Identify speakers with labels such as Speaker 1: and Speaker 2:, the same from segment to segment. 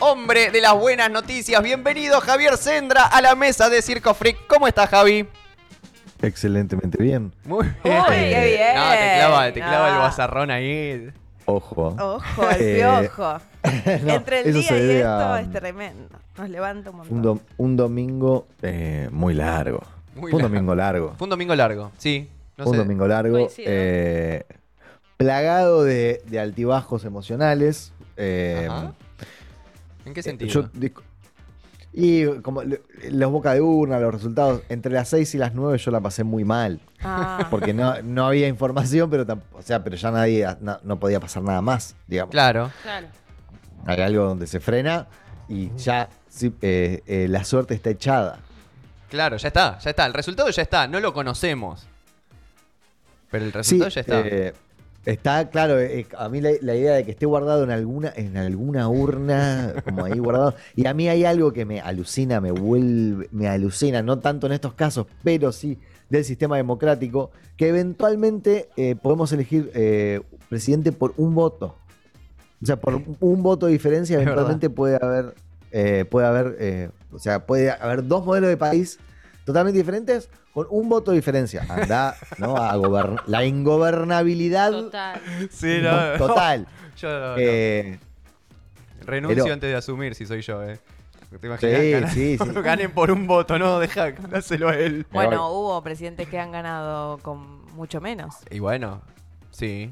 Speaker 1: hombre de las buenas noticias. Bienvenido Javier Sendra a la mesa de Circo Freak. ¿Cómo estás, Javi?
Speaker 2: Excelentemente bien.
Speaker 1: Muy
Speaker 3: Uy, qué bien.
Speaker 1: No, te clava, te clava el bazarrón ahí.
Speaker 2: Ojo.
Speaker 3: Ojo, el
Speaker 2: Eh,
Speaker 3: piojo.
Speaker 2: no,
Speaker 3: Entre el día y esto
Speaker 2: a,
Speaker 3: es tremendo. Nos levanta un montón.
Speaker 2: un, dom- un domingo eh, muy largo.
Speaker 1: Muy
Speaker 2: Fue un
Speaker 1: largo.
Speaker 2: domingo largo.
Speaker 1: Fue un domingo largo, sí. No
Speaker 2: Fue un
Speaker 1: sé.
Speaker 2: domingo largo.
Speaker 3: Coincido.
Speaker 2: eh, plagado de, de altibajos emocionales. eh,
Speaker 1: Ajá. ¿En qué
Speaker 2: eh,
Speaker 1: sentido?
Speaker 2: yo y como los boca de urna, los resultados, entre las 6 y las 9 yo la pasé muy mal.
Speaker 3: Ah,
Speaker 2: Porque no, no había información, pero o sea, pero ya nadie, no, no podía pasar nada más, digamos.
Speaker 1: Claro.
Speaker 3: claro.
Speaker 2: Hay algo donde se frena y ya sí, eh, eh, la suerte está echada.
Speaker 1: Claro, ya está, ya está. El resultado ya está, no lo conocemos. Pero el
Speaker 2: Sí,
Speaker 1: resultado ya está.
Speaker 2: eh, está claro, eh, a mí la, la idea de que esté guardado en alguna, en alguna urna, como ahí guardado. Y a mí hay algo que me alucina, me vuelve, me alucina, no tanto en estos casos, pero sí del sistema democrático, que eventualmente eh, podemos elegir eh, presidente por un voto. O sea, por un, voto de diferencia, eventualmente puede haber, eh, puede haber, eh, o sea, puede haber dos modelos de país totalmente diferentes con un voto de diferencia. Anda, ¿no? A gobernar. La ingobernabilidad
Speaker 3: Total.
Speaker 1: Sí,
Speaker 2: no, total.
Speaker 1: Yo no, no.
Speaker 2: Eh,
Speaker 1: renuncio
Speaker 2: pero-
Speaker 1: antes de asumir si soy yo, eh. ¿Te imaginas?
Speaker 2: Sí,
Speaker 1: Ganan-
Speaker 2: sí, sí.
Speaker 1: Ganen por un voto, no, deja, dáselo a él.
Speaker 3: Bueno, hubo presidentes que han ganado con mucho menos.
Speaker 1: Y bueno, sí.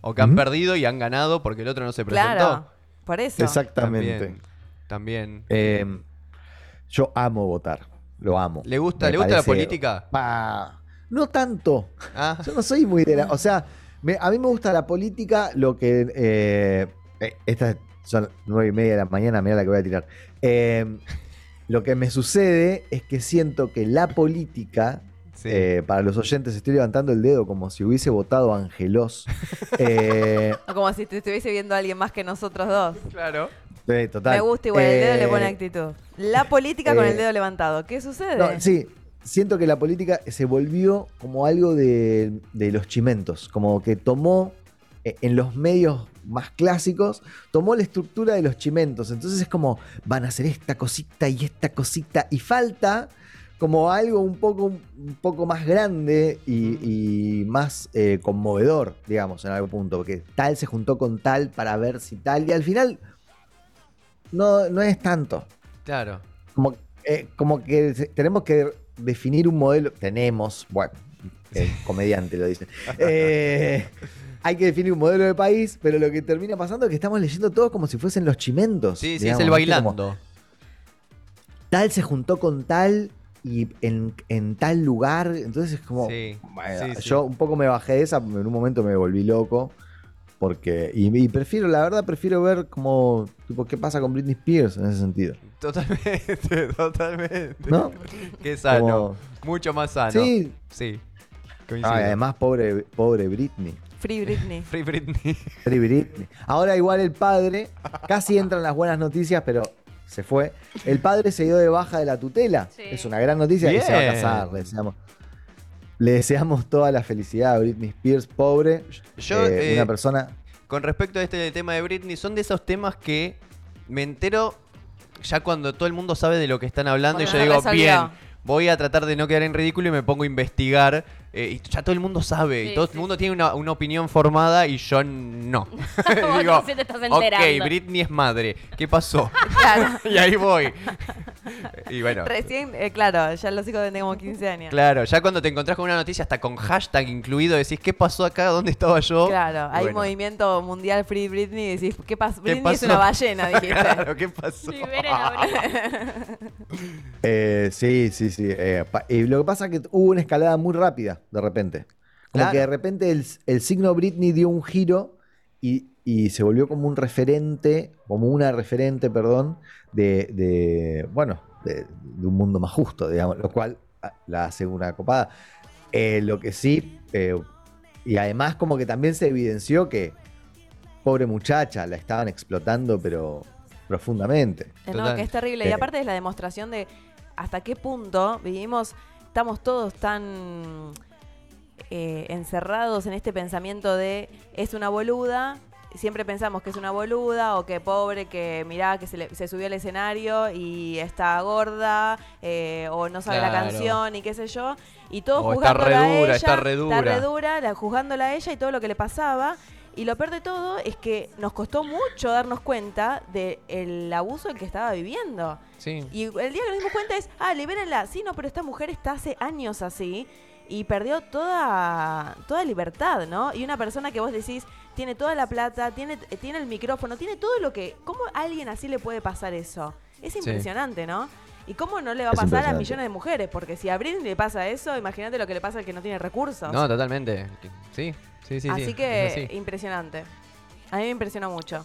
Speaker 1: O que han perdido y han ganado porque el otro no se presentó.
Speaker 3: Claro. Por eso.
Speaker 2: exactamente.
Speaker 1: También. También.
Speaker 2: Eh, yo amo votar. Lo amo.
Speaker 1: ¿Le gusta,
Speaker 2: Me
Speaker 1: ¿le gusta la política?
Speaker 2: Pa- No tanto.
Speaker 1: Ah,
Speaker 2: Yo no soy muy de la. O sea, me- a mí me gusta la política, lo que. eh, eh, estas son nueve y media de la mañana, mira la que voy a tirar. Eh, lo que me sucede es que siento que la política.
Speaker 1: sí.
Speaker 2: eh, para los oyentes, estoy levantando el dedo como si hubiese votado a Angelos. Eh,
Speaker 3: O como si te estuviese viendo alguien más que nosotros dos.
Speaker 1: claro.
Speaker 2: Eh, total.
Speaker 3: Me gusta igual, el dedo le pone
Speaker 2: Eh,
Speaker 3: actitud. La política con
Speaker 2: eh,
Speaker 3: el dedo levantado. ¿Qué sucede?
Speaker 2: No, sí, siento que la política se volvió como algo de, de los chimentos, como que tomó eh, en los medios más clásicos, tomó la estructura de los chimentos. Entonces es como, van a hacer esta cosita y esta cosita, y falta como algo un poco, un poco más grande y, y más eh, conmovedor, digamos, en algún punto, porque tal se juntó con tal para ver si tal, y al final no, no es tanto
Speaker 1: Claro.
Speaker 2: como, eh, como que tenemos que definir un modelo. Tenemos, bueno, el comediante lo dice. Eh, hay que definir un modelo de país, pero lo que termina pasando es que estamos leyendo todo como si fuesen los chimentos.
Speaker 1: Sí, sí, es el bailando.
Speaker 2: tal se juntó con tal y en, en tal lugar. Entonces es como.
Speaker 1: Sí,
Speaker 2: bueno,
Speaker 1: sí, sí.
Speaker 2: yo un poco me bajé de esa, en un momento me volví loco. Porque. Y, y prefiero, la verdad, prefiero ver como. Tipo, qué pasa con Britney Spears en ese sentido.
Speaker 1: Totalmente, totalmente.
Speaker 2: ¿No?
Speaker 1: Qué sano.
Speaker 2: Como-
Speaker 1: Mucho más sano.
Speaker 2: Sí.
Speaker 1: Sí.
Speaker 2: Ah, además, pobre, pobre Britney.
Speaker 3: Free Britney.
Speaker 1: Free Britney.
Speaker 2: Free Britney. Ahora igual el padre, casi entran las buenas noticias, pero se fue. El padre se dio de baja de la tutela.
Speaker 3: Sí.
Speaker 2: Es una gran noticia y se va a
Speaker 1: Bien.
Speaker 2: casar. Le deseamos, le deseamos toda la felicidad a Britney Spears, pobre.
Speaker 1: Yo,
Speaker 2: Eh,
Speaker 1: eh,
Speaker 2: una persona.
Speaker 1: Con respecto a este tema de Britney, son de esos temas que me entero ya cuando todo el mundo sabe de lo que están hablando y yo digo, bien, voy a tratar de no quedar en ridículo y me pongo a investigar. Eh, y ya todo el mundo sabe, y todo
Speaker 4: sí.
Speaker 1: el mundo tiene una, una opinión formada y yo no. Digo,
Speaker 4: te estás
Speaker 1: ok,
Speaker 4: enterando".
Speaker 1: Britney es madre, ¿qué pasó?
Speaker 3: Claro.
Speaker 1: y ahí voy. y bueno.
Speaker 3: Recién, eh, claro, ya los hijos tienen como 15 años.
Speaker 1: Claro, ya cuando te encontrás con una noticia hasta con hashtag incluido, decís, ¿qué pasó acá? ¿Dónde estaba yo?
Speaker 3: Claro, hay
Speaker 1: Bueno.
Speaker 3: movimiento mundial Free Britney y decís, ¿qué?
Speaker 1: ¿Qué
Speaker 3: Britney es
Speaker 1: pasó?
Speaker 3: una ballena, dijiste.
Speaker 1: Claro, ¿qué pasó?
Speaker 2: Eh, sí, sí, sí. eh, y lo que pasa es que hubo una escalada muy rápida, de repente. Como
Speaker 1: Claro.
Speaker 2: que de repente el, el signo Britney dio un giro y, y se volvió como un referente, como una referente, perdón, de, de, bueno, de, de un mundo más justo, digamos, lo cual ah, la hace una copada. Eh, lo que sí, eh, y además como que también se evidenció que, pobre muchacha, la estaban explotando, pero profundamente.
Speaker 3: No,
Speaker 1: Total.
Speaker 3: que es terrible. Y
Speaker 2: Eh.
Speaker 3: aparte es la demostración de hasta qué punto vivimos, estamos todos tan eh, encerrados en este pensamiento de es una boluda, siempre pensamos que es una boluda o que pobre, que mirá, que se, le- se subió al escenario y está gorda eh, o no sabe la canción y qué sé yo. Y todo
Speaker 1: O está
Speaker 3: juzgándola
Speaker 1: re
Speaker 3: a
Speaker 1: dura,
Speaker 3: ella,
Speaker 1: está re dura.
Speaker 3: Está re dura, la- juzgándola a ella y todo lo que le pasaba. Y lo peor de todo es que nos costó mucho darnos cuenta del abuso del que estaba viviendo.
Speaker 1: Sí.
Speaker 3: Y el día que nos dimos cuenta es, ah, libérenla. Sí, no, pero esta mujer está hace años así y perdió toda, toda libertad, ¿no? Y una persona que vos decís, tiene toda la plata, tiene, eh, tiene el micrófono, tiene todo lo que... ¿Cómo a alguien así le puede pasar eso? Es impresionante, ¿no? ¿Y cómo no le va a
Speaker 2: Es
Speaker 3: pasar a millones de mujeres? Porque si a Britney le pasa eso, imagínate lo que le pasa al que no tiene recursos.
Speaker 1: No, totalmente. Sí, sí, sí. sí,
Speaker 3: así que
Speaker 1: así.
Speaker 3: impresionante. A mí me impresionó mucho.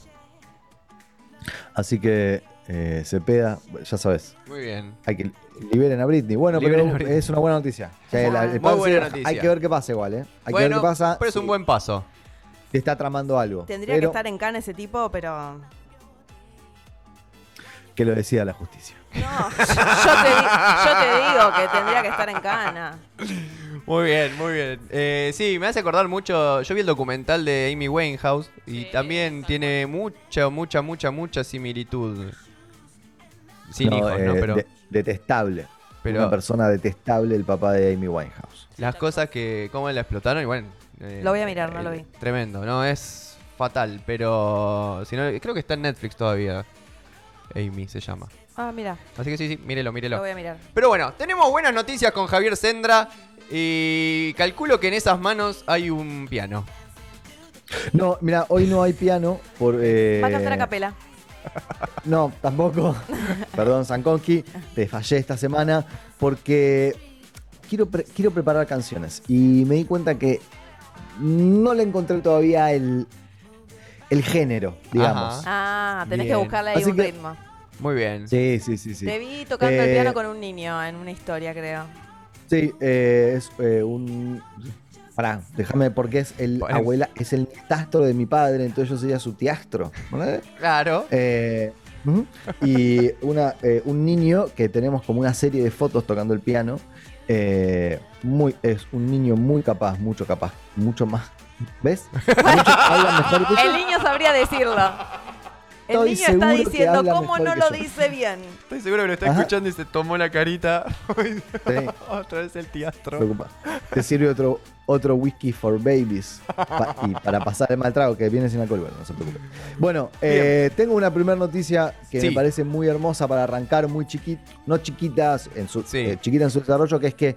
Speaker 2: Así que eh, Cepeda, ya sabes,
Speaker 1: Muy bien.
Speaker 2: hay que liberen a Britney. Bueno,
Speaker 1: Liberen
Speaker 2: pero
Speaker 1: Britney.
Speaker 2: es una buena noticia. La- el
Speaker 3: buena
Speaker 1: noticia.
Speaker 2: Hay que ver qué pasa igual, ¿eh? Hay que ver qué pasa.
Speaker 1: pero es un buen paso.
Speaker 2: Está tramando algo.
Speaker 3: Tendría que estar en Cannes ese tipo, pero...
Speaker 2: que lo decida la justicia.
Speaker 3: No, yo te, yo te digo que tendría que estar en Cana.
Speaker 1: Muy bien, muy bien. Eh, sí, me hace acordar mucho. Yo vi el documental de Amy Winehouse y
Speaker 4: Sí,
Speaker 1: también tiene mucha, mucha, mucha, mucha similitud. Sin
Speaker 2: No,
Speaker 1: hijos, ¿no?
Speaker 2: eh,
Speaker 1: Pero
Speaker 2: de- detestable.
Speaker 1: Pero-
Speaker 2: Una persona detestable el papá de Amy Winehouse.
Speaker 1: las cosas que, cómo la explotaron, y bueno. eh,
Speaker 3: Lo voy a mirar, no lo vi.
Speaker 1: Tremendo, no, es fatal, pero. Si no, creo que está en Netflix todavía. Amy se llama.
Speaker 3: Ah, mira,
Speaker 1: Así que sí, sí, mírelo,
Speaker 3: lo
Speaker 1: mírelo.
Speaker 3: voy a mirar.
Speaker 1: Pero bueno, tenemos buenas noticias con Javier Sendra. Y calculo que en esas manos hay un piano.
Speaker 2: No, mira, hoy no hay piano por. eh,
Speaker 3: Va a cantar a capela.
Speaker 2: No, tampoco. Perdón, Sankonki, te fallé esta semana porque quiero, pre- quiero preparar canciones y me di cuenta que no le encontré todavía el, el género, digamos.
Speaker 1: Ajá.
Speaker 3: Ah, tenés
Speaker 1: Bien.
Speaker 3: que buscarle ahí
Speaker 2: Así
Speaker 3: un
Speaker 2: que-
Speaker 3: ritmo.
Speaker 1: Muy bien.
Speaker 2: Sí, sí, sí, sí.
Speaker 3: Te vi tocando el
Speaker 2: Eh,
Speaker 3: piano con un niño en una historia, creo.
Speaker 2: Sí, eh, es eh, un. Pará, déjame, porque es el
Speaker 1: Bueno.
Speaker 2: abuela, es el tastro de mi padre, entonces yo sería su tiastro. ¿vale?
Speaker 1: Claro.
Speaker 2: Eh, y una, eh, un niño que tenemos como una serie de fotos tocando el piano. eh, muy, es un niño muy capaz, mucho capaz, mucho más. ¿Ves? Mucho- habla mejor que yo.
Speaker 3: El niño sabría decirlo. El
Speaker 2: Estoy
Speaker 3: niño está diciendo cómo no lo
Speaker 2: yo.
Speaker 3: dice bien.
Speaker 1: Estoy seguro que lo está
Speaker 2: Ajá.
Speaker 1: escuchando y se tomó la carita.
Speaker 2: Sí,
Speaker 1: Otra vez el teatro.
Speaker 2: preocupa. Te sirve otro, otro whisky for babies. pa- y para pasar el mal trago, que viene sin alcohol, bueno, no se preocupe. Bueno, eh, tengo una primera noticia que
Speaker 1: Sí.
Speaker 2: me parece muy hermosa para arrancar, muy chiquita, no chiquitas, en su,
Speaker 1: Sí.
Speaker 2: eh, chiquita en su desarrollo, que es que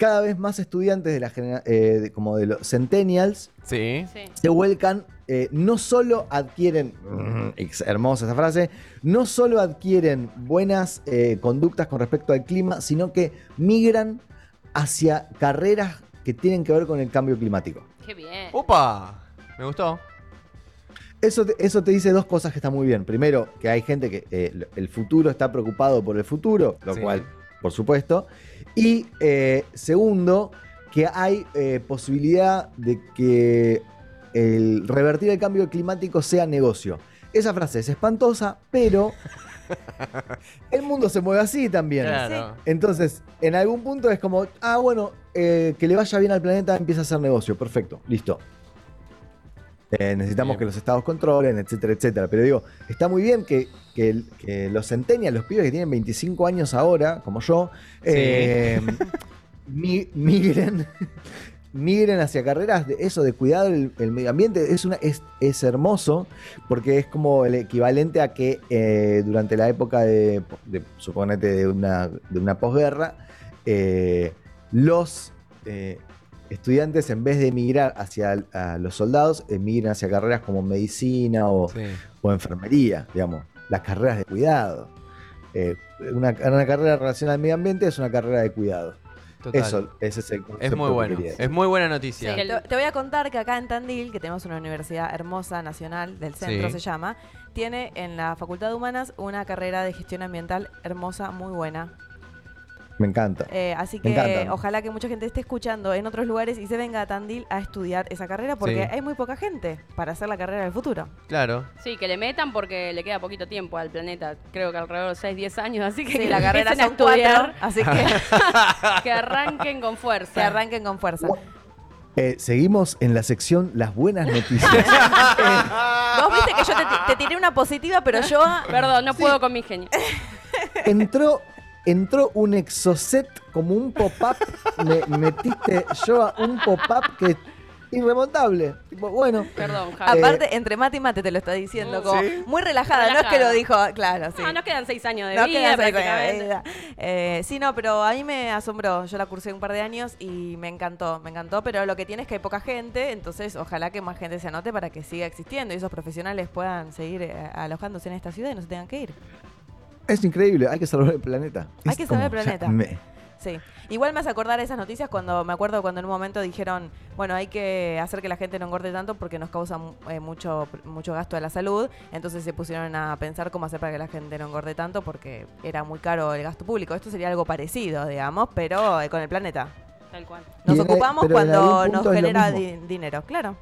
Speaker 2: cada vez más estudiantes de la genera- eh, de- como de los centennials
Speaker 1: Sí.
Speaker 4: Sí.
Speaker 2: se vuelcan, eh, no solo adquieren, mm, hermosa esa frase, no solo adquieren buenas eh, conductas con respecto al clima, sino que migran hacia carreras que tienen que ver con el cambio climático.
Speaker 4: Qué bien.
Speaker 1: ¡Opa! Me gustó.
Speaker 2: Eso te, eso te dice dos cosas que están muy bien. Primero, que hay gente que eh, el futuro está preocupado por el futuro, lo
Speaker 1: Sí.
Speaker 2: cual, por supuesto. Y eh, segundo, que hay eh, posibilidad de que el revertir el cambio climático sea negocio. Esa frase es espantosa, pero el mundo se mueve así también.
Speaker 1: Claro.
Speaker 2: Entonces, en algún punto es como, ah, bueno, eh, que le vaya bien al planeta empieza a ser negocio. Perfecto, listo. Eh, necesitamos
Speaker 1: Bien.
Speaker 2: que los estados controlen, etcétera, etcétera. Pero digo, está muy bien que, que los centenias, los pibes que tienen 25 años ahora, como yo, eh, mi- migren, migren hacia carreras de eso, de cuidar el, el medio ambiente. Es, una, es, es hermoso porque es como el equivalente a que eh, durante la época de, de suponete, de una, de una posguerra, eh, los eh, estudiantes, en vez de emigrar hacia a los soldados, emigran hacia carreras como medicina o,
Speaker 1: Sí.
Speaker 2: o enfermería, digamos, las carreras de cuidado. Eh, una, una carrera relacionada al medio ambiente es una carrera de cuidado.
Speaker 1: Total.
Speaker 2: Eso, ese es el
Speaker 1: es
Speaker 2: concepto
Speaker 1: muy
Speaker 2: que
Speaker 1: bueno. Es muy buena noticia.
Speaker 4: Sí, el-
Speaker 3: Te, te voy a contar que acá en Tandil, que tenemos una universidad hermosa, nacional, del centro
Speaker 1: Sí.
Speaker 3: se llama, tiene en la Facultad de Humanas una carrera de gestión ambiental hermosa, muy buena.
Speaker 2: Me encanta.
Speaker 3: Eh, así que
Speaker 2: encanta.
Speaker 3: ojalá que mucha gente esté escuchando en otros lugares y se venga a Tandil a estudiar esa carrera porque
Speaker 1: Sí.
Speaker 3: hay muy poca gente para hacer la carrera del futuro.
Speaker 1: Claro.
Speaker 4: Sí, que le metan porque le queda poquito tiempo al planeta. Creo que alrededor de 6, 10 años. Así que
Speaker 3: Sí,
Speaker 4: que
Speaker 3: la carrera
Speaker 4: empiecen a
Speaker 3: son
Speaker 4: estudiar.
Speaker 3: cuatro, así que
Speaker 4: Que arranquen con fuerza.
Speaker 3: que arranquen con fuerza.
Speaker 2: Eh, seguimos en la sección Las buenas noticias.
Speaker 3: Vos viste que yo te, te tiré una positiva, pero yo.
Speaker 4: Perdón, no puedo con mi genio.
Speaker 2: entró, entró un exocet como un pop-up. Me metiste yo a un pop-up que irremontable. Tipo, bueno,
Speaker 4: Perdón, Javi.
Speaker 3: Aparte, entre mate y mate te lo está diciendo, como
Speaker 1: Sí.
Speaker 3: muy relajada, no es que lo dijo, claro, sí.
Speaker 4: Ah, nos quedan seis años de
Speaker 3: No
Speaker 4: vida.
Speaker 3: Eh, sí, no, pero a mí me asombró. Yo la cursé un par de años y me encantó, me encantó. Pero lo que tiene es que hay poca gente, entonces ojalá que más gente se anote para que siga existiendo y esos profesionales puedan seguir eh, alojándose en esta ciudad y no se tengan que ir.
Speaker 2: Es increíble. Hay que salvar el planeta.
Speaker 3: Hay
Speaker 2: Es
Speaker 3: que salvar el planeta.
Speaker 2: me-
Speaker 3: Sí. Igual me hace acordar esas noticias cuando me acuerdo cuando en un momento dijeron, bueno, hay que hacer que la gente no engorde tanto porque nos causa eh, mucho, mucho gasto de la salud. Entonces se pusieron a pensar cómo hacer para que la gente no engorde tanto porque era muy caro el gasto público. Esto sería algo parecido, digamos, pero eh, con el planeta.
Speaker 4: Tal cual.
Speaker 3: Nos
Speaker 2: en-
Speaker 3: ocupamos cuando nos genera di- dinero, claro.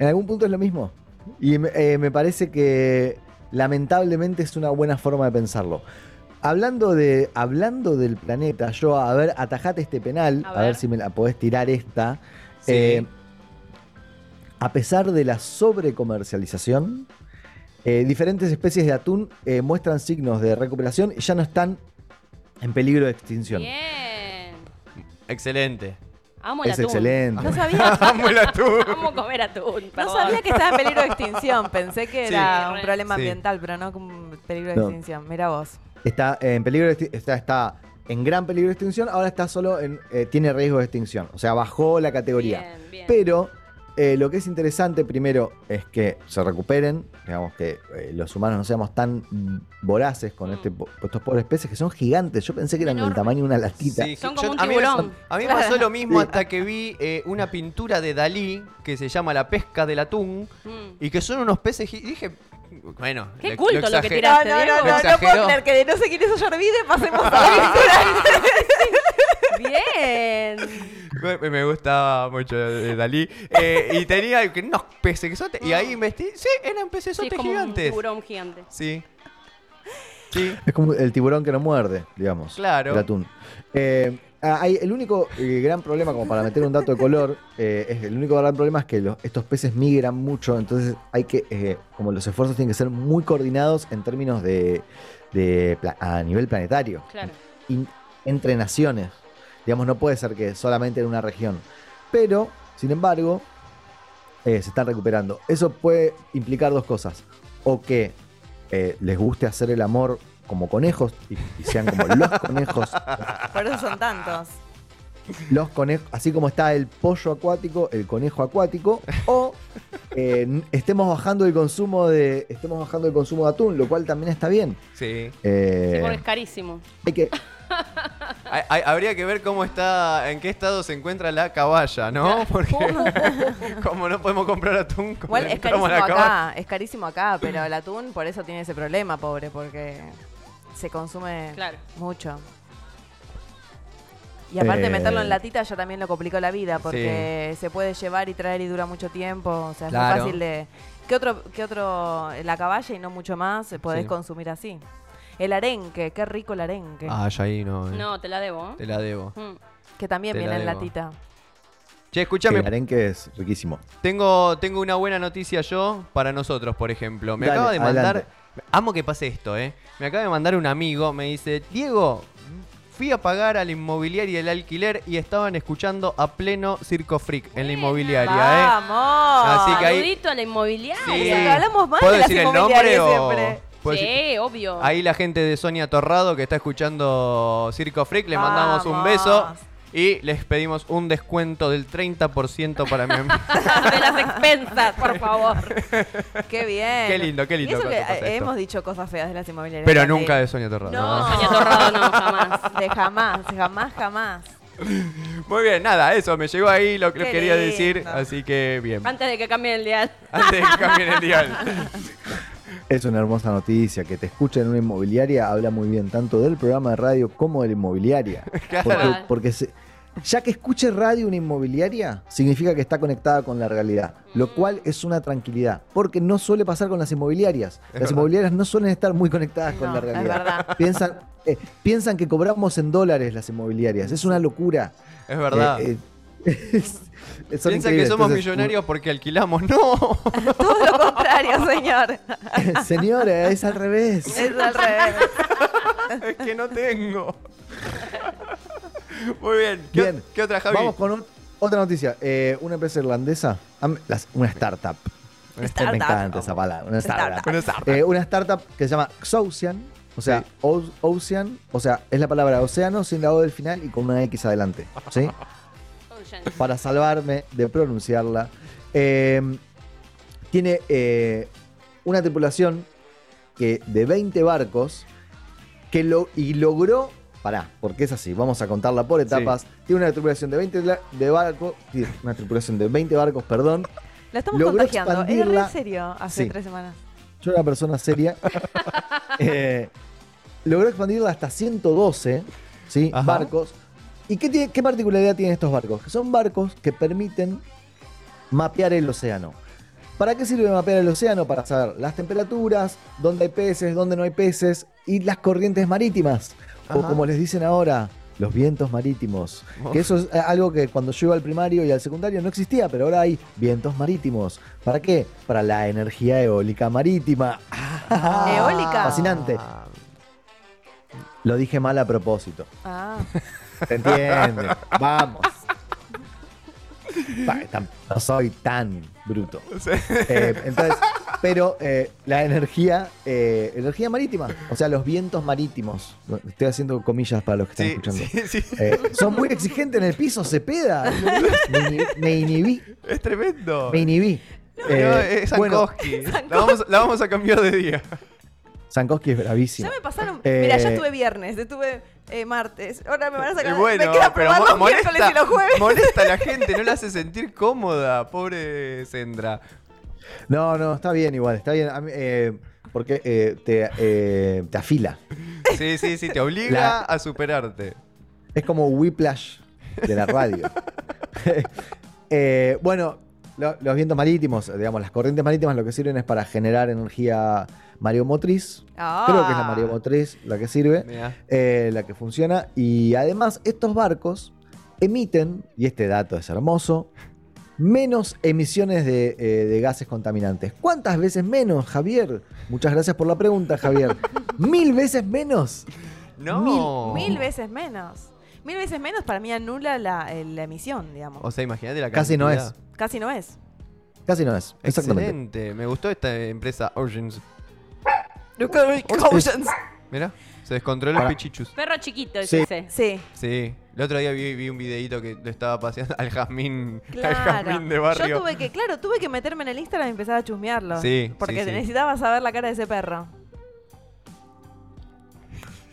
Speaker 2: En algún punto es lo mismo. Y me, eh, me parece que lamentablemente es una buena forma de pensarlo. Hablando, de, hablando del planeta, yo, a ver, atajate este penal,
Speaker 4: A
Speaker 2: a ver,
Speaker 4: ver.
Speaker 2: si me la podés tirar esta.
Speaker 1: Sí.
Speaker 2: Eh, a pesar de la sobrecomercialización, eh, diferentes especies de atún eh, muestran signos de recuperación y ya no están en peligro de extinción.
Speaker 4: Bien.
Speaker 1: Excelente.
Speaker 4: Amo el
Speaker 2: Es
Speaker 4: atún.
Speaker 2: excelente.
Speaker 3: No sabía,
Speaker 1: Amo el atún.
Speaker 4: Amo comer atún.
Speaker 3: no sabía que estaba en peligro de extinción. Pensé que
Speaker 1: Sí.
Speaker 3: era un problema
Speaker 1: Sí.
Speaker 3: ambiental, pero no como peligro de
Speaker 2: No.
Speaker 3: extinción. Mira vos.
Speaker 2: Está en peligro de está, está en gran peligro de extinción, ahora está solo en eh, tiene riesgo de extinción, o sea, bajó la categoría.
Speaker 4: Bien, bien.
Speaker 2: Pero eh, lo que es interesante primero es que se recuperen, digamos que eh, los humanos no seamos tan voraces con
Speaker 4: Mm.
Speaker 2: este, estos pobres peces que son gigantes. Yo pensé que eran del tamaño de una latita.
Speaker 1: Sí,
Speaker 4: Son
Speaker 1: yo-
Speaker 4: como un
Speaker 1: a mí
Speaker 4: tiburón.
Speaker 1: A mí me pasó lo mismo
Speaker 2: Sí.
Speaker 1: hasta que vi eh, una pintura de Dalí que se llama La pesca del atún
Speaker 4: Mm.
Speaker 1: y que son unos peces. Y dije, bueno,
Speaker 4: Qué
Speaker 1: lo-
Speaker 4: culto
Speaker 1: lo
Speaker 4: lo que tiraste.
Speaker 3: no, no,
Speaker 4: Diego.
Speaker 3: no, no, no puedo creer que de no sé quién es Ollarvide pasemos a la
Speaker 4: Bien.
Speaker 1: Me, me gustaba mucho de Dalí. Eh, y tenía que unos peces que son. Y ahí investigué. Sí, eran peces
Speaker 4: Sí, es como un
Speaker 1: gigantes.
Speaker 4: tiburón gigante.
Speaker 1: Sí. Sí.
Speaker 2: Es como el tiburón que no muerde, digamos.
Speaker 1: Claro.
Speaker 2: El atún. Eh, ah, hay, el único eh, gran problema, como para meter un dato de color, eh, es, el único gran problema es que los- estos peces migran mucho, entonces hay que, eh, como los esfuerzos tienen que ser muy coordinados en términos de, a nivel planetario,
Speaker 4: Claro.
Speaker 2: in- entre naciones. Digamos, no puede ser que solamente en una región. Pero, sin embargo, eh, se están recuperando. Eso puede implicar dos cosas. O que eh, les guste hacer el amor como conejos y, y sean como los conejos.
Speaker 3: Por eso son tantos.
Speaker 2: Los conejos, así como está el pollo acuático, el conejo acuático, o eh, estemos bajando el consumo de estemos bajando el consumo de atún, lo cual también está bien.
Speaker 1: Sí.
Speaker 2: Eh,
Speaker 4: Sí, porque es carísimo.
Speaker 2: hay que
Speaker 1: Hay- hay- habría que ver cómo está, en qué estado se encuentra la caballa, ¿no? Porque como no podemos comprar atún, como
Speaker 3: Igual es carísimo
Speaker 1: la
Speaker 3: acá, es carísimo acá, pero el atún por eso tiene ese problema, pobre, porque se consume
Speaker 4: Claro.
Speaker 3: mucho. Y aparte
Speaker 2: Eh.
Speaker 3: meterlo en latita ya también lo complicó la vida, porque se puede llevar y traer y dura mucho tiempo, o sea, es muy fácil de... ¿Qué otro, qué otro, la caballa y no mucho más, se podés
Speaker 1: Sí.
Speaker 3: consumir así? El arenque, qué rico el arenque,
Speaker 1: Ah, ya ahí no. eh.
Speaker 4: No, te la debo.
Speaker 1: Te la debo.
Speaker 4: Mm.
Speaker 3: que también
Speaker 1: te
Speaker 3: viene
Speaker 1: la
Speaker 3: en
Speaker 1: debo.
Speaker 3: latita.
Speaker 1: Che, escúchame,
Speaker 2: el arenque es riquísimo.
Speaker 1: tengo, tengo una buena noticia yo para nosotros, por ejemplo. Me
Speaker 2: Dale,
Speaker 1: acaba de mandar.
Speaker 2: adelante.
Speaker 1: Amo que pase esto, ¿eh? Me acaba de mandar un amigo, me dice, Diego, fui a pagar al inmobiliario el alquiler y estaban escuchando a pleno Circo Freak en la inmobiliaria, ¿eh?
Speaker 3: ¡Vamos!
Speaker 1: Así que ahí-
Speaker 4: Saludito a la inmobiliaria.
Speaker 1: Sí.
Speaker 3: que hablamos mal
Speaker 1: ¿Puedo
Speaker 3: de las
Speaker 1: decir el nombre
Speaker 3: inmobiliarias
Speaker 1: o...?
Speaker 3: siempre.
Speaker 1: ¿Puedo decir-
Speaker 4: Sí, obvio.
Speaker 1: Ahí la gente de Sonia Torrado que está escuchando Circo Freak, le mandamos un beso y les pedimos un descuento del 30% para mi
Speaker 4: de las expensas, por favor.
Speaker 3: Qué bien.
Speaker 1: Qué lindo, qué lindo
Speaker 3: Y eso que
Speaker 1: cuando pasa
Speaker 3: eh,
Speaker 1: esto.
Speaker 3: hemos dicho cosas feas de las inmobiliarias.
Speaker 1: Pero nunca de Sonia Torrado.
Speaker 3: No.
Speaker 4: Sonia Torrado no, jamás.
Speaker 3: De jamás, jamás, jamás.
Speaker 1: Muy bien, nada, eso me llegó ahí lo que quería decir, así que bien.
Speaker 4: Antes de que cambien el dial.
Speaker 1: Antes de que cambien el dial.
Speaker 2: Es una hermosa noticia. Que te escuchen en una inmobiliaria habla muy bien tanto del programa de radio como de la inmobiliaria. Porque,
Speaker 4: Claro.
Speaker 2: porque se- ya que escuche radio una inmobiliaria, significa que está conectada con la realidad, lo cual es una tranquilidad, porque no suele pasar con las inmobiliarias. las
Speaker 1: verdad.
Speaker 2: inmobiliarias no suelen estar muy conectadas con la
Speaker 3: es
Speaker 2: realidad.
Speaker 3: verdad.
Speaker 2: Piensan, eh, piensan que cobramos en dólares las inmobiliarias. Es una locura.
Speaker 1: Es verdad.
Speaker 2: Eh, eh, Es- son
Speaker 1: Piensa que somos
Speaker 2: Entonces,
Speaker 1: millonarios porque alquilamos. No.
Speaker 3: Todo lo contrario, señor.
Speaker 2: Señora, es al revés.
Speaker 3: Es al revés.
Speaker 1: es que no tengo. Muy bien. ¿Qué,
Speaker 2: Bien.
Speaker 1: ¿qué otra, Javi?
Speaker 2: Vamos con un- otra noticia. Eh, una empresa irlandesa, una startup.
Speaker 3: Startup.
Speaker 2: Me encanta esa palabra. Una startup.
Speaker 3: Startup.
Speaker 1: Una startup.
Speaker 2: Eh, una startup que se llama Xocean. O sea,
Speaker 1: Sí.
Speaker 2: O- Ocean. O sea, es la palabra océano sin la O del final y con una X adelante. ¿Sí? Para salvarme de pronunciarla. Eh, tiene eh, una tripulación que de 20 barcos que lo, y logró. Pará, porque es así, vamos a contarla por etapas. Tiene una tripulación de 20 la- de barcos, tiene una tripulación de 20 barcos, perdón.
Speaker 3: La estamos
Speaker 2: Logró
Speaker 3: contagiando. Es
Speaker 2: expandirla.
Speaker 3: en serio hace
Speaker 2: Sí.
Speaker 3: tres semanas.
Speaker 2: Yo era una persona seria. Eh, logró expandirla hasta 112 ¿sí?
Speaker 1: Ajá.
Speaker 2: barcos. ¿Y qué, tiene- qué particularidad tienen estos barcos? Que son barcos que permiten mapear el océano. ¿Para qué sirve mapear el océano? Para saber las temperaturas, dónde hay peces, dónde no hay peces y las corrientes marítimas. O como les dicen ahora, los vientos marítimos. Que eso es eh, algo que cuando yo iba al primario y al secundario no existía, pero ahora hay vientos marítimos. ¿Para qué? Para la energía eólica marítima.
Speaker 3: ¿Eólica?
Speaker 2: Fascinante.
Speaker 1: Ah,
Speaker 2: Lo dije mal a propósito.
Speaker 3: Ah.
Speaker 2: ¿Se entiende? Vamos. No soy tan bruto. Eh, entonces, pero eh, la energía, eh, energía marítima, o sea, los vientos marítimos. Estoy haciendo comillas para los que están
Speaker 1: Sí,
Speaker 2: escuchando.
Speaker 1: sí, sí.
Speaker 2: Eh, son muy exigentes en el piso, se peda. Me, inhibí- me inhibí.
Speaker 1: Es tremendo.
Speaker 2: Me inhibí.
Speaker 1: No,
Speaker 2: Eh,
Speaker 1: es
Speaker 2: bueno,
Speaker 1: Sankoski. La, vamos, la vamos a cambiar de día.
Speaker 2: Sankoski es bravísimo.
Speaker 3: Ya me pasaron.
Speaker 2: Eh,
Speaker 3: Mira, ya estuve viernes, estuve eh, martes. Ahora me van a
Speaker 1: Y
Speaker 3: sacar.
Speaker 1: bueno,
Speaker 3: me quedan
Speaker 1: pero mo-
Speaker 3: miércoles
Speaker 1: molesta,
Speaker 3: y los jueves.
Speaker 1: molesta a la gente, no la hace sentir cómoda, pobre Sendra.
Speaker 2: No, no, está bien igual, está bien. Eh, porque eh, te, eh, te afila.
Speaker 1: Sí, sí, sí, te obliga
Speaker 2: La-
Speaker 1: a superarte.
Speaker 2: Es como Whiplash de la radio. Eh, bueno, lo- los vientos marítimos, digamos, las corrientes marítimas lo que sirven es para generar energía mareomotriz.
Speaker 3: Ah.
Speaker 2: Creo que es la mareomotriz la que sirve, eh, la que funciona. Y además, estos barcos emiten, y este dato es hermoso, menos emisiones de, eh, de gases contaminantes. ¿Cuántas veces menos, Javier? Muchas gracias por la pregunta, Javier. ¿Mil veces menos?
Speaker 1: No.
Speaker 3: Mil veces menos. Mil veces menos para mí anula la, eh, la emisión, digamos.
Speaker 1: O sea, imagínate la
Speaker 2: Casi no
Speaker 1: cantidad.
Speaker 2: es.
Speaker 3: Casi no es.
Speaker 2: Casi no es. Exactamente.
Speaker 1: Excelente. Me gustó esta empresa Oceans. Mira, se descontroló el
Speaker 2: Para-
Speaker 1: pichichus.
Speaker 4: Perro chiquito
Speaker 2: Sí.
Speaker 4: ese.
Speaker 3: Sí,
Speaker 1: Sí. El otro día vi, vi un videito que le estaba paseando al jazmín, al
Speaker 3: claro.
Speaker 1: jazmín de barrio.
Speaker 3: Yo tuve que, claro, tuve que meterme en el Instagram y empezar a chusmearlo.
Speaker 1: Sí,
Speaker 3: Porque
Speaker 1: sí, sí.
Speaker 3: necesitaba saber la cara de ese perro.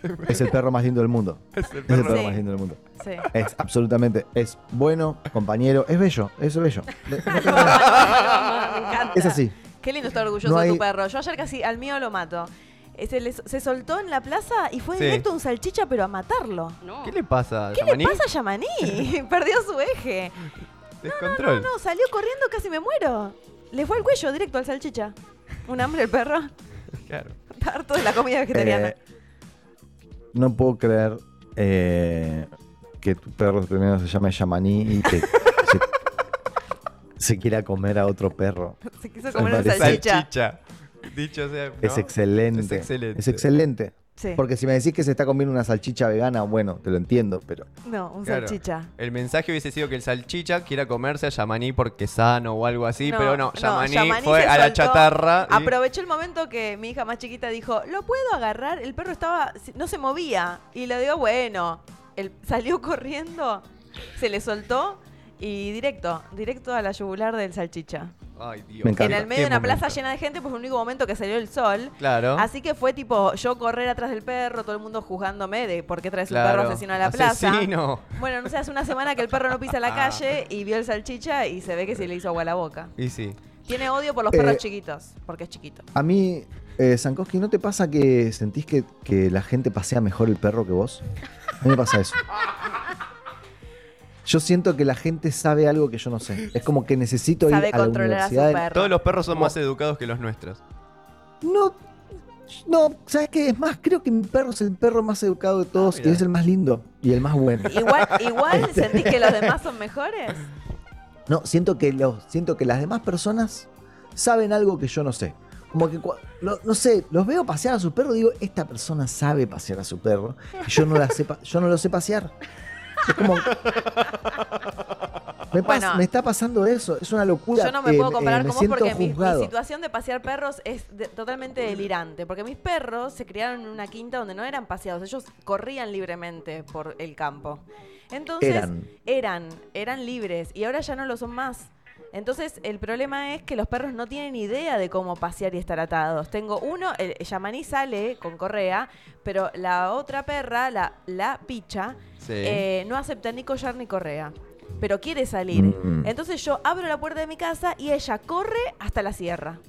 Speaker 2: Es el perro más lindo del mundo.
Speaker 1: Es el
Speaker 2: Es el
Speaker 1: perro.
Speaker 3: Sí.
Speaker 2: más lindo del mundo.
Speaker 3: Sí.
Speaker 2: Es absolutamente, es bueno, compañero, es bello, es bello.
Speaker 3: Me encanta.
Speaker 2: Es así.
Speaker 3: Qué lindo estar orgulloso
Speaker 2: No
Speaker 3: de tu perro. Yo ayer casi al mío lo mato. Eh, Se, le- se soltó en la plaza y fue
Speaker 1: Sí.
Speaker 3: directo un salchicha, pero a matarlo.
Speaker 4: No.
Speaker 1: ¿Qué le pasa?
Speaker 3: ¿Qué
Speaker 1: Yamaní?
Speaker 3: le pasa a Yamaní? Perdió su eje.
Speaker 1: Descontrol.
Speaker 3: No, salió corriendo, casi me muero. Le fue al cuello directo al salchicha. Un hambre el perro.
Speaker 1: Claro.
Speaker 3: Harto de la comida vegetariana.
Speaker 2: Eh, no puedo creer eh, que tu perro primero se llame Yamaní y que se, se quiera comer a otro perro.
Speaker 3: Se quiso comer un
Speaker 2: parece-
Speaker 3: salchicha.
Speaker 1: Salchicha. Dicho sea.
Speaker 2: Es
Speaker 1: ¿no?
Speaker 2: excelente.
Speaker 1: Es excelente.
Speaker 2: Es excelente.
Speaker 3: Sí.
Speaker 2: Porque si me decís que se está comiendo una salchicha vegana, bueno, te lo entiendo, pero
Speaker 3: No, un
Speaker 1: Claro.
Speaker 3: salchicha.
Speaker 1: El mensaje hubiese sido que el salchicha quiera comerse a Yamaní porque es sano o algo así,
Speaker 3: No,
Speaker 1: pero no,
Speaker 3: no,
Speaker 1: Yamaní, fue a la chatarra. y-
Speaker 3: Aprovechó el momento que mi hija más chiquita dijo, ¿lo puedo agarrar? El perro estaba, no se movía. Y le digo, bueno, él salió corriendo, se le soltó y directo, directo a la yugular del salchicha.
Speaker 1: Ay, Dios.
Speaker 2: Me
Speaker 3: En
Speaker 2: encanta.
Speaker 3: el medio
Speaker 1: Qué
Speaker 3: de una
Speaker 1: momento.
Speaker 3: plaza llena de gente, pues fue el único momento que salió el sol.
Speaker 1: Claro.
Speaker 3: Así que fue tipo yo correr atrás del perro, todo el mundo juzgándome de por qué traes un
Speaker 1: claro.
Speaker 3: perro asesino a la plaza.
Speaker 1: Asesino.
Speaker 3: Bueno, no sé, hace una semana que el perro no pisa la
Speaker 1: Ah.
Speaker 3: calle y vio el salchicha y se ve que se le hizo agua a la boca.
Speaker 1: Y sí.
Speaker 3: Tiene odio por los perros
Speaker 2: Eh,
Speaker 3: chiquitos, porque es chiquito.
Speaker 2: a mí, eh, Sankoski, ¿no te pasa que sentís que, que la gente pasea mejor el perro que vos? A mí me pasa eso. Yo siento que la gente sabe algo que yo no sé. Es como que necesito
Speaker 3: Sabe
Speaker 2: ir a la
Speaker 3: a
Speaker 2: universidad. de-
Speaker 3: perro.
Speaker 1: Todos los perros son
Speaker 2: ¿Cómo?
Speaker 1: más educados que los nuestros.
Speaker 2: No, No, ¿sabes qué? Es más, creo que mi perro es el perro más educado de todos y
Speaker 1: mira.
Speaker 2: es el más lindo y el más bueno.
Speaker 3: Igual, igual
Speaker 2: Este.
Speaker 3: sentís que los demás son mejores.
Speaker 2: No, siento que, los, siento que las demás personas saben algo que yo no sé. Como que, cua- lo- no sé, los veo pasear a su perro y digo, esta persona sabe pasear a su perro y yo no, la sé pa- yo no lo sé pasear. Es como... Me, pas-
Speaker 3: Bueno.
Speaker 2: me está pasando eso, es una locura.
Speaker 3: Yo no me puedo
Speaker 2: eh,
Speaker 3: comparar
Speaker 2: me
Speaker 3: con vos porque mi, situación de pasear perros es de- totalmente delirante. Porque mis perros se criaron en una quinta donde no eran paseados, ellos corrían libremente por el campo. Entonces,
Speaker 2: Eran.
Speaker 3: eran, eran libres y ahora ya no lo son más. Entonces, el problema es que los perros no tienen idea de cómo pasear y estar atados. Tengo uno, el Yamaní sale con correa, pero la otra perra, la, la picha,
Speaker 1: Sí.
Speaker 3: eh, no acepta ni collar ni correa. Pero quiere salir.
Speaker 2: Mm.
Speaker 3: Entonces yo abro la puerta de mi casa y ella corre hasta la sierra.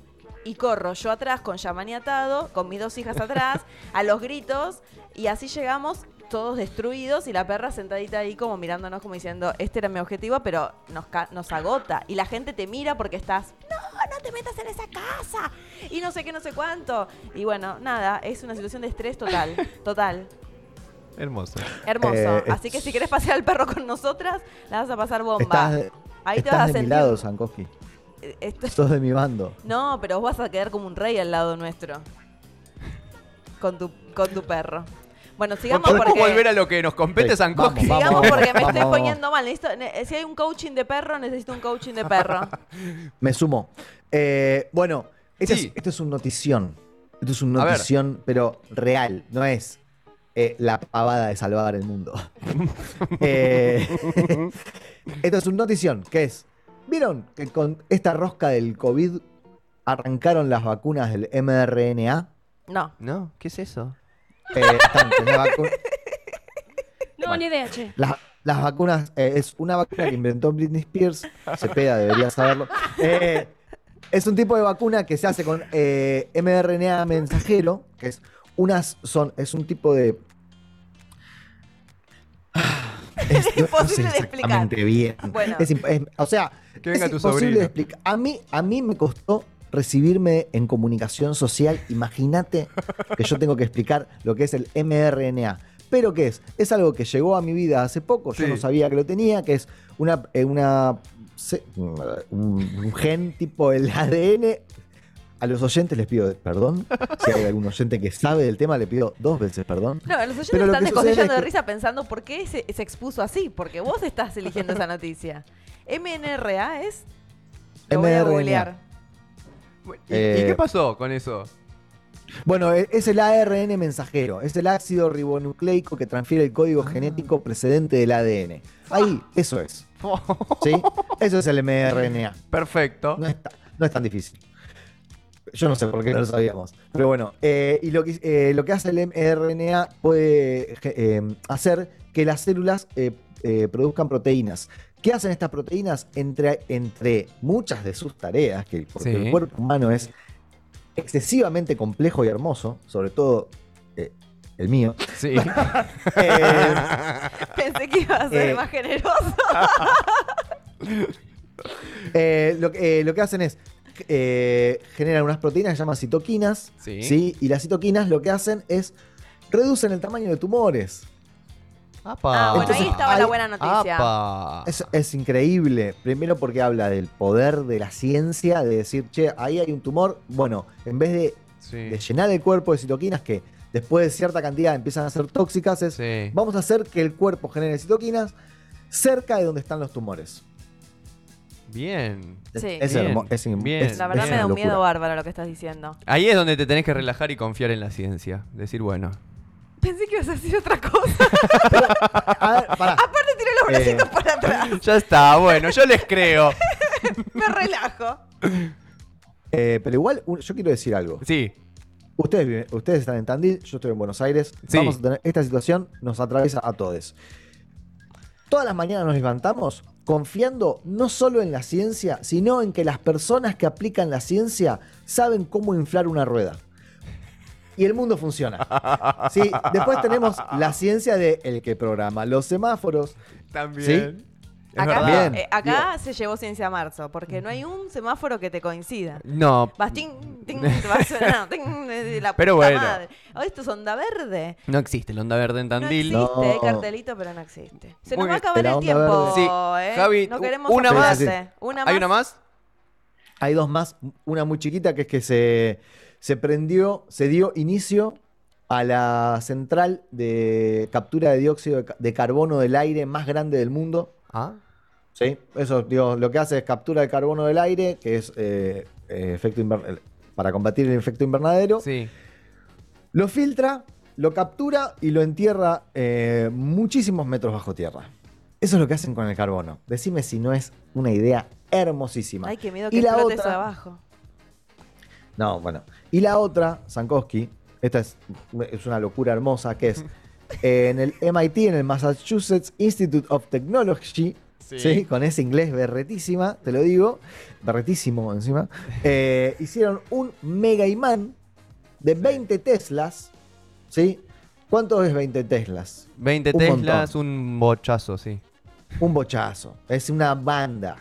Speaker 3: Y corro yo atrás con Yamani atado, con mis dos hijas atrás, a los gritos, y así llegamos todos destruidos y la perra sentadita ahí como mirándonos como diciendo, este era mi objetivo, pero nos, ca- nos agota. Y la gente te mira porque estás, no, no te metas en esa casa. Y no sé qué, no sé cuánto. Y bueno, nada, es una situación de estrés total, total.
Speaker 1: Hermoso.
Speaker 3: Hermoso.
Speaker 2: Eh,
Speaker 3: Así que si querés pasear al perro con nosotras, la vas a pasar bomba.
Speaker 2: Estás,
Speaker 3: Ahí te
Speaker 2: estás
Speaker 3: vas a
Speaker 2: de mi
Speaker 3: sentir.
Speaker 2: lado, Sankoski.
Speaker 3: eh, esto-
Speaker 2: Sos de mi bando.
Speaker 3: No, pero vos vas a quedar como un rey al lado nuestro. Con tu, con tu perro. Bueno, sigamos
Speaker 1: ¿Podemos
Speaker 3: porque.
Speaker 1: volver a lo que nos compete,
Speaker 2: Sí,
Speaker 1: Sankoski?
Speaker 2: vamos,
Speaker 3: Sigamos
Speaker 2: vamos,
Speaker 3: porque me
Speaker 2: vamos,
Speaker 3: estoy
Speaker 2: vamos.
Speaker 3: poniendo mal. Necesito- ne- si hay un coaching de perro, necesito un coaching de perro.
Speaker 2: Me sumo. Eh, bueno, esto,
Speaker 1: Sí.
Speaker 2: es, esto es un notición. Esto es un
Speaker 1: A ver.
Speaker 2: notición, pero real. No es eh, la pavada de salvar el mundo. Eh, esto es un notición, que es. ¿Vieron que con esta rosca del COVID arrancaron las vacunas del mRNA?
Speaker 3: No.
Speaker 1: ¿No? ¿Qué es eso?
Speaker 2: Eh, la
Speaker 4: No, ni idea, che.
Speaker 2: Las, las vacunas, eh, es una vacuna que inventó Britney Spears, Cepeda debería saberlo. Eh, es un tipo de vacuna que se hace con eh, mRNA mensajero, que es unas, son, es un tipo de... Ah, Es, no- no sé
Speaker 3: Imposible de explicar.
Speaker 2: bien.
Speaker 3: Bueno.
Speaker 2: Es es- o sea,
Speaker 1: Que venga
Speaker 2: es
Speaker 1: tu
Speaker 2: imposible
Speaker 1: sobrino.
Speaker 2: de explicar. A mí, a mí me costó recibirme en comunicación social. Imagínate que yo tengo que explicar lo que es el mRNA. ¿Pero qué es? Es algo que llegó a mi vida hace poco, yo
Speaker 1: Sí.
Speaker 2: no sabía que lo tenía, que es una, eh, una un, un gen tipo el ADN. A los oyentes les pido perdón. Si hay algún oyente que sabe del tema, le pido dos veces perdón.
Speaker 3: No, los oyentes
Speaker 2: Pero lo
Speaker 3: están descosillando
Speaker 2: es
Speaker 3: de risa pensando por qué se, se expuso así. Porque vos estás eligiendo esa noticia. MNRA es. Lo voy a googlear.
Speaker 1: ¿Y,
Speaker 2: Eh,
Speaker 1: y qué pasó con eso?
Speaker 2: Bueno, e- es el ARN mensajero, es el ácido ribonucleico que transfiere el código genético precedente del ADN. Ahí, eso es. ¿Sí? Eso es el mRNA.
Speaker 1: Perfecto.
Speaker 2: No no es tan difícil. Yo no sé por qué no lo sabíamos. Pero bueno, eh, y lo que, eh, lo que hace el mRNA puede eh, hacer que las células eh, eh, produzcan proteínas. ¿Qué hacen estas proteínas? Entre, entre muchas de sus tareas, que porque
Speaker 1: Sí.
Speaker 2: el cuerpo humano es excesivamente complejo y hermoso, sobre todo eh, el mío.
Speaker 1: Sí.
Speaker 2: Eh,
Speaker 3: Pensé que iba a ser
Speaker 2: Eh.
Speaker 3: más generoso.
Speaker 2: Eh, lo, que- eh, lo que hacen es eh, generan unas proteínas que se llaman citoquinas.
Speaker 1: Sí.
Speaker 2: Y las citoquinas lo que hacen es reducen el tamaño de tumores.
Speaker 1: Apa.
Speaker 3: Ah, bueno, ahí estaba
Speaker 2: hay-
Speaker 3: la buena noticia.
Speaker 1: Apa.
Speaker 2: Es, es increíble. Primero porque habla del poder de la ciencia, de decir, che, ahí hay un tumor. Bueno, en vez de,
Speaker 1: Sí.
Speaker 2: de llenar el cuerpo de citoquinas que después de cierta cantidad empiezan a ser tóxicas, es
Speaker 1: Sí.
Speaker 2: vamos a hacer que el cuerpo genere citoquinas cerca de donde están los tumores.
Speaker 1: Bien.
Speaker 2: Es,
Speaker 3: Sí.
Speaker 2: es
Speaker 1: Bien,
Speaker 2: hermo- es in-
Speaker 1: bien.
Speaker 2: es-
Speaker 3: La verdad
Speaker 2: es
Speaker 3: me da un
Speaker 2: locura.
Speaker 3: miedo bárbaro lo que estás diciendo.
Speaker 1: Ahí es donde te tenés que relajar y confiar en la ciencia. Decir, bueno.
Speaker 3: Pensé que ibas a decir otra cosa.
Speaker 2: A ver, pará.
Speaker 3: Aparte tiré los bracitos
Speaker 2: Eh.
Speaker 3: para atrás.
Speaker 1: Ya está, bueno, yo les creo.
Speaker 3: Me relajo.
Speaker 2: Eh, pero igual, un- yo quiero decir algo.
Speaker 1: Sí.
Speaker 2: Ustedes, viven- ustedes están en Tandil, yo estoy en Buenos Aires.
Speaker 1: Sí.
Speaker 2: Vamos a tener, esta situación nos atraviesa a todos. Todas las mañanas nos levantamos confiando no solo en la ciencia, sino en que las personas que aplican la ciencia saben cómo inflar una rueda. Y el mundo funciona. Sí, después tenemos la ciencia de el que programa los semáforos,
Speaker 1: También. Es
Speaker 3: Acá.
Speaker 2: Bien.
Speaker 3: eh, acá se llevó ciencia a marzo, porque no hay un semáforo que te coincida.
Speaker 1: No,
Speaker 3: Vas, ting, ting, te va sonando, ting, la
Speaker 1: Pero
Speaker 3: puta
Speaker 1: bueno.
Speaker 3: madre. Oh, esto es onda verde.
Speaker 1: no existe el onda verde en
Speaker 3: No
Speaker 1: Tandil.
Speaker 3: existe,
Speaker 2: No.
Speaker 3: hay cartelito, pero no existe. Se
Speaker 1: Muy
Speaker 3: nos va a acabar
Speaker 2: La
Speaker 3: el tiempo,
Speaker 1: Sí.
Speaker 3: ¿eh?
Speaker 1: Javi,
Speaker 3: no queremos
Speaker 1: una más.
Speaker 3: Una más.
Speaker 1: ¿Hay una más?
Speaker 2: Hay dos más, una muy chiquita que es que se, se prendió, se dio inicio a la central de captura de dióxido de, ca- de carbono del aire más grande del mundo.
Speaker 1: Ah.
Speaker 2: ¿sí? Eso digo, lo que hace es captura de carbono del aire, que es eh, eh, efecto para combatir el efecto invernadero.
Speaker 1: Sí.
Speaker 2: Lo filtra, lo captura y lo entierra eh, muchísimos metros bajo tierra. Eso es lo que hacen con el carbono. Decime si no es una idea hermosísima.
Speaker 3: Ay, qué miedo
Speaker 2: Y
Speaker 3: que
Speaker 2: la
Speaker 3: explote
Speaker 2: otra-
Speaker 3: abajo.
Speaker 2: No, bueno. Y la otra, Sankowski, esta es, es una locura hermosa, que es eh, en el MIT, en el Massachusetts Institute of Technology,
Speaker 1: Sí.
Speaker 2: ¿sí? con ese inglés berretísima, te lo digo, berretísimo encima, eh, hicieron un mega imán de 20 Teslas, ¿sí? ¿Cuánto es 20 Teslas?
Speaker 1: 20
Speaker 2: Un
Speaker 1: Teslas,
Speaker 2: montón.
Speaker 1: un bochazo, sí.
Speaker 2: Un bochazo, es una banda.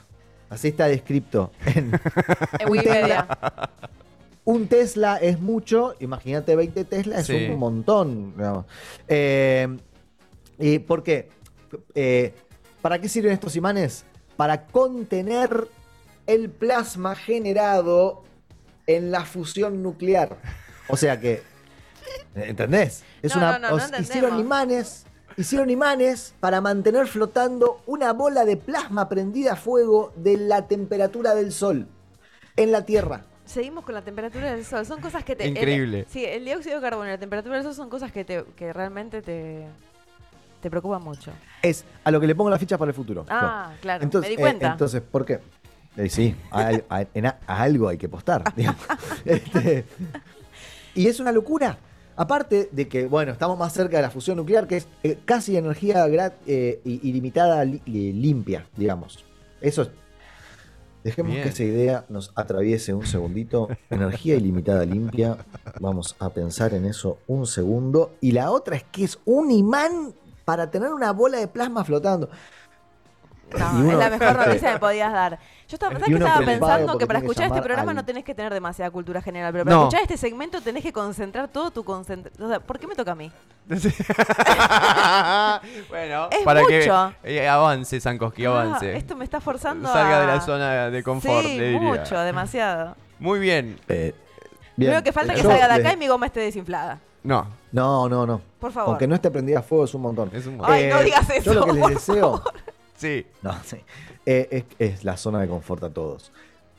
Speaker 2: Así está descrito En
Speaker 4: Wikipedia.
Speaker 2: Un Tesla es mucho, imagínate 20 Tesla es
Speaker 1: Sí.
Speaker 2: un montón. digamos. Eh, ¿Y por qué? Eh, ¿Para qué sirven estos imanes? Para contener el plasma generado en la fusión nuclear. O sea que, ¿entendés? Es
Speaker 3: No,
Speaker 2: una,
Speaker 3: no, no, no
Speaker 2: os-
Speaker 3: entendemos.
Speaker 2: hicieron imanes, hicieron imanes para mantener flotando una bola de plasma prendida a fuego de la temperatura del Sol en la Tierra.
Speaker 3: Seguimos con la temperatura del sol. Son cosas que te. el-
Speaker 1: Increíble.
Speaker 3: sí, el dióxido de carbono y la temperatura del sol son cosas que, te, que realmente te, te preocupan mucho.
Speaker 2: Es a lo que le pongo la ficha para el futuro.
Speaker 3: Ah, claro.
Speaker 2: Entonces,
Speaker 3: me di
Speaker 2: eh,
Speaker 3: cuenta.
Speaker 2: entonces, ¿por qué? Eh, sí, a, a- en a- a algo hay que apostar. digamos. Este, y es una locura. Aparte de que, bueno, estamos más cerca de la fusión nuclear, que es eh, casi energía eh, ilimitada li- limpia, digamos. Eso es. Dejemos
Speaker 1: Bien.
Speaker 2: que esa idea nos atraviese un segundito. Energía ilimitada limpia. Vamos a pensar en eso un segundo. Y la otra es que es un imán para tener una bola de plasma flotando.
Speaker 3: No,
Speaker 2: uno-
Speaker 3: es la mejor noticia que me podías dar. Yo estaba, ¿sabes
Speaker 2: Y
Speaker 3: que estaba pensando que para escuchar este programa
Speaker 2: al-
Speaker 3: no tenés que tener demasiada cultura general, pero para
Speaker 1: No.
Speaker 3: escuchar este segmento tenés que concentrar todo tu concentración. O sea, ¿por qué me toca a mí?
Speaker 1: bueno,
Speaker 3: Es
Speaker 1: para
Speaker 3: mucho.
Speaker 1: que eh, avance, Sankoski,
Speaker 3: Ah,
Speaker 1: avance.
Speaker 3: esto me está forzando
Speaker 1: Salga
Speaker 3: a...
Speaker 1: de la zona de confort,
Speaker 3: Sí,
Speaker 1: le diría.
Speaker 3: mucho, demasiado.
Speaker 1: Muy bien.
Speaker 2: Eh,
Speaker 3: Lo
Speaker 2: bien.
Speaker 3: único que falta es que
Speaker 2: Yo
Speaker 3: salga de acá y mi goma esté desinflada.
Speaker 1: No,
Speaker 2: No, no, no.
Speaker 3: Por favor.
Speaker 2: Aunque no esté prendida a fuego es un montón.
Speaker 1: es un...
Speaker 3: Ay, no digas eso,
Speaker 2: Yo lo que les deseo.
Speaker 1: Sí.
Speaker 2: No, sí. Eh, es, es la zona de confort a todos.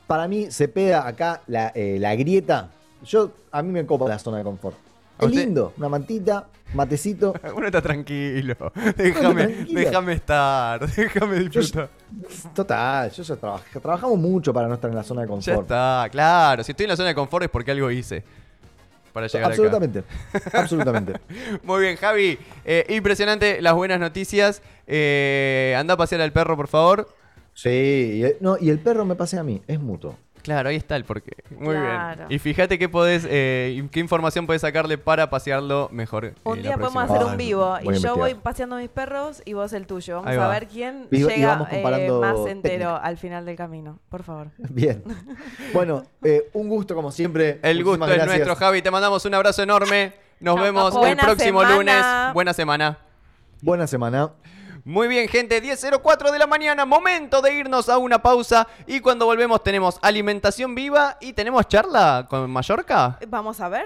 Speaker 2: Para mí, se pega acá la, eh, la grieta. Yo, a mí me copa la zona de confort.
Speaker 1: ¿A
Speaker 2: Es
Speaker 1: usted?
Speaker 2: lindo, una mantita, matecito.
Speaker 1: Uno está tranquilo. Déjame,
Speaker 2: tranquilo.
Speaker 1: déjame estar. Déjame
Speaker 2: Yo-
Speaker 1: disfrutar.
Speaker 2: Total, yo ya trabajé. Trabajamos mucho para no estar en la zona de
Speaker 1: Ya
Speaker 2: confort.
Speaker 1: está, claro. Si estoy en la zona de confort es porque algo hice. Para llegar
Speaker 2: Absolutamente, absolutamente.
Speaker 1: acá. Muy bien, Javi. Eh, impresionante las buenas noticias. Eh, anda a pasear al perro, por favor.
Speaker 2: Sí, y el, no, y el perro me pasea a mí, es mutuo.
Speaker 1: Claro, ahí está el porqué. Muy
Speaker 3: Claro.
Speaker 1: bien. Y fíjate qué podés, eh, qué información podés sacarle para pasearlo mejor. eh,
Speaker 3: Un día podemos hacer un vivo
Speaker 2: voy a
Speaker 3: y yo voy paseando mis perros y vos el tuyo. Vamos
Speaker 1: Ahí
Speaker 3: a
Speaker 1: va.
Speaker 3: ver quién
Speaker 2: Y- y
Speaker 3: llega
Speaker 2: vamos
Speaker 3: eh, más entero
Speaker 2: técnica.
Speaker 3: al final del camino. Por favor.
Speaker 2: Bien. Bueno, eh, un gusto como siempre.
Speaker 1: El gusto es nuestro, Javi. Te mandamos un abrazo enorme. Nos vemos el próximo
Speaker 3: semana.
Speaker 1: lunes. Buena semana.
Speaker 2: Buena semana.
Speaker 1: Muy bien, gente, 10.04 de la mañana, momento de irnos a una pausa y cuando volvemos tenemos alimentación viva y tenemos charla con Mallorca.
Speaker 3: Vamos a ver.